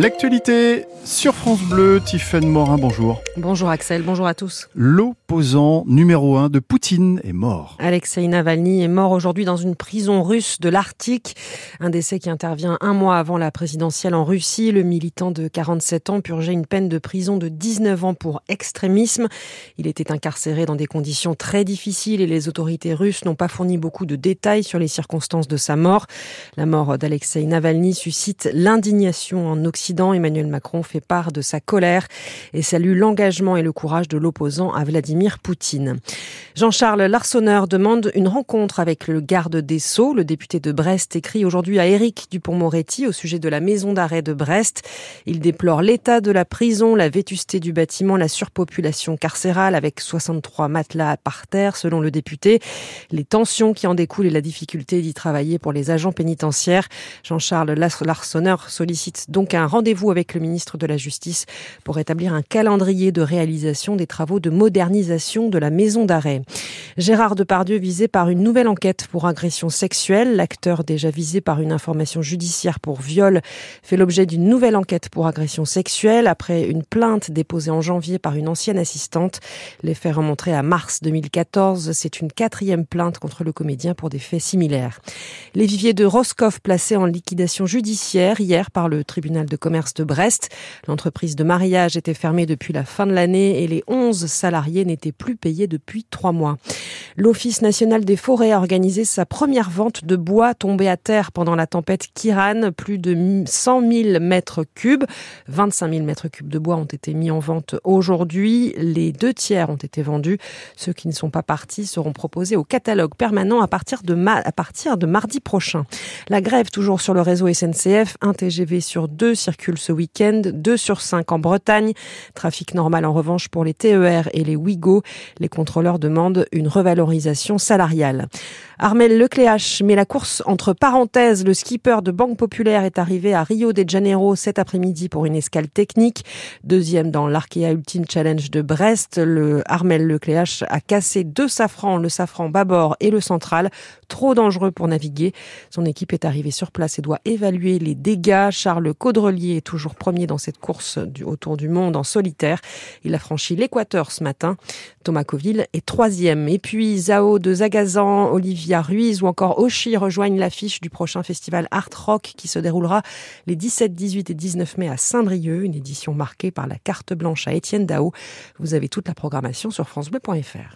L'actualité sur France Bleu, Tiffaine Morin, bonjour. Bonjour Axel, bonjour à tous. L'opposant numéro un de Poutine est mort. Alexei Navalny est mort aujourd'hui dans une prison russe de l'Arctique. Un décès qui intervient un mois avant la présidentielle en Russie. Le militant de 47 ans purgeait une peine de prison de 19 ans pour extrémisme. Il était incarcéré dans des conditions très difficiles et les autorités russes n'ont pas fourni beaucoup de détails sur les circonstances de sa mort. La mort d'Alexei Navalny suscite l'indignation en Occident Emmanuel Macron fait part de sa colère et salue l'engagement et le courage de l'opposant à Vladimir Poutine. Jean-Charles Larsonneur demande une rencontre avec le garde des Sceaux. Le député de Brest écrit aujourd'hui à Éric Dupont-Moretti au sujet de la maison d'arrêt de Brest. Il déplore l'état de la prison, la vétusté du bâtiment, la surpopulation carcérale avec 63 matelas par terre selon le député, les tensions qui en découlent et la difficulté d'y travailler pour les agents pénitentiaires. Jean-Charles Larsonneur sollicite donc un rendez-vous avec le ministre de la Justice pour établir un calendrier de réalisation des travaux de modernisation de la maison d'arrêt. Gérard Depardieu visé par une nouvelle enquête pour agression sexuelle. L'acteur déjà visé par une information judiciaire pour viol fait l'objet d'une nouvelle enquête pour agression sexuelle après une plainte déposée en janvier par une ancienne assistante. Les faits remonteraient à mars 2014. C'est une quatrième plainte contre le comédien pour des faits similaires. Les viviers de Roscoff placés en liquidation judiciaire hier par le tribunal de commerce de Brest. L'entreprise de mariage était fermée depuis la fin de l'année et les 11 salariés n'étaient plus payés depuis trois mois. L'Office national des forêts a organisé sa première vente de bois tombé à terre pendant la tempête Kiran. Plus de 100 000 mètres cubes, 25 000 mètres cubes de bois ont été mis en vente aujourd'hui. Les deux tiers ont été vendus. Ceux qui ne sont pas partis seront proposés au catalogue permanent à partir de, mardi prochain. La grève toujours sur le réseau SNCF, un TGV sur deux circule ce week-end, 2 sur 5 en Bretagne. Trafic normal en revanche pour les TER et les Ouigo. Les contrôleurs demandent une revalorisation salariale. Armel Lecléache met la course entre parenthèses. Le skipper de Banque Populaire est arrivé à Rio de Janeiro cet après-midi pour une escale technique. Deuxième dans l'Arkea Ultimate Challenge de Brest, le Armel Lecléache a cassé deux safrans, le safran bâbord et le central, trop dangereux pour naviguer. Son équipe est arrivée sur place et doit évaluer les dégâts. Charles Caudrelier est toujours premier dans cette course du, autour du monde en solitaire. Il a franchi l'équateur ce matin. Thomas Coville est troisième. Et puis Zao de Zagazan, Olivia Ruiz ou encore Oshi rejoignent l'affiche du prochain festival Art Rock qui se déroulera les 17, 18 et 19 mai à Saint-Brieuc, une édition marquée par la carte blanche à Étienne Dao. Vous avez toute la programmation sur francebleu.fr.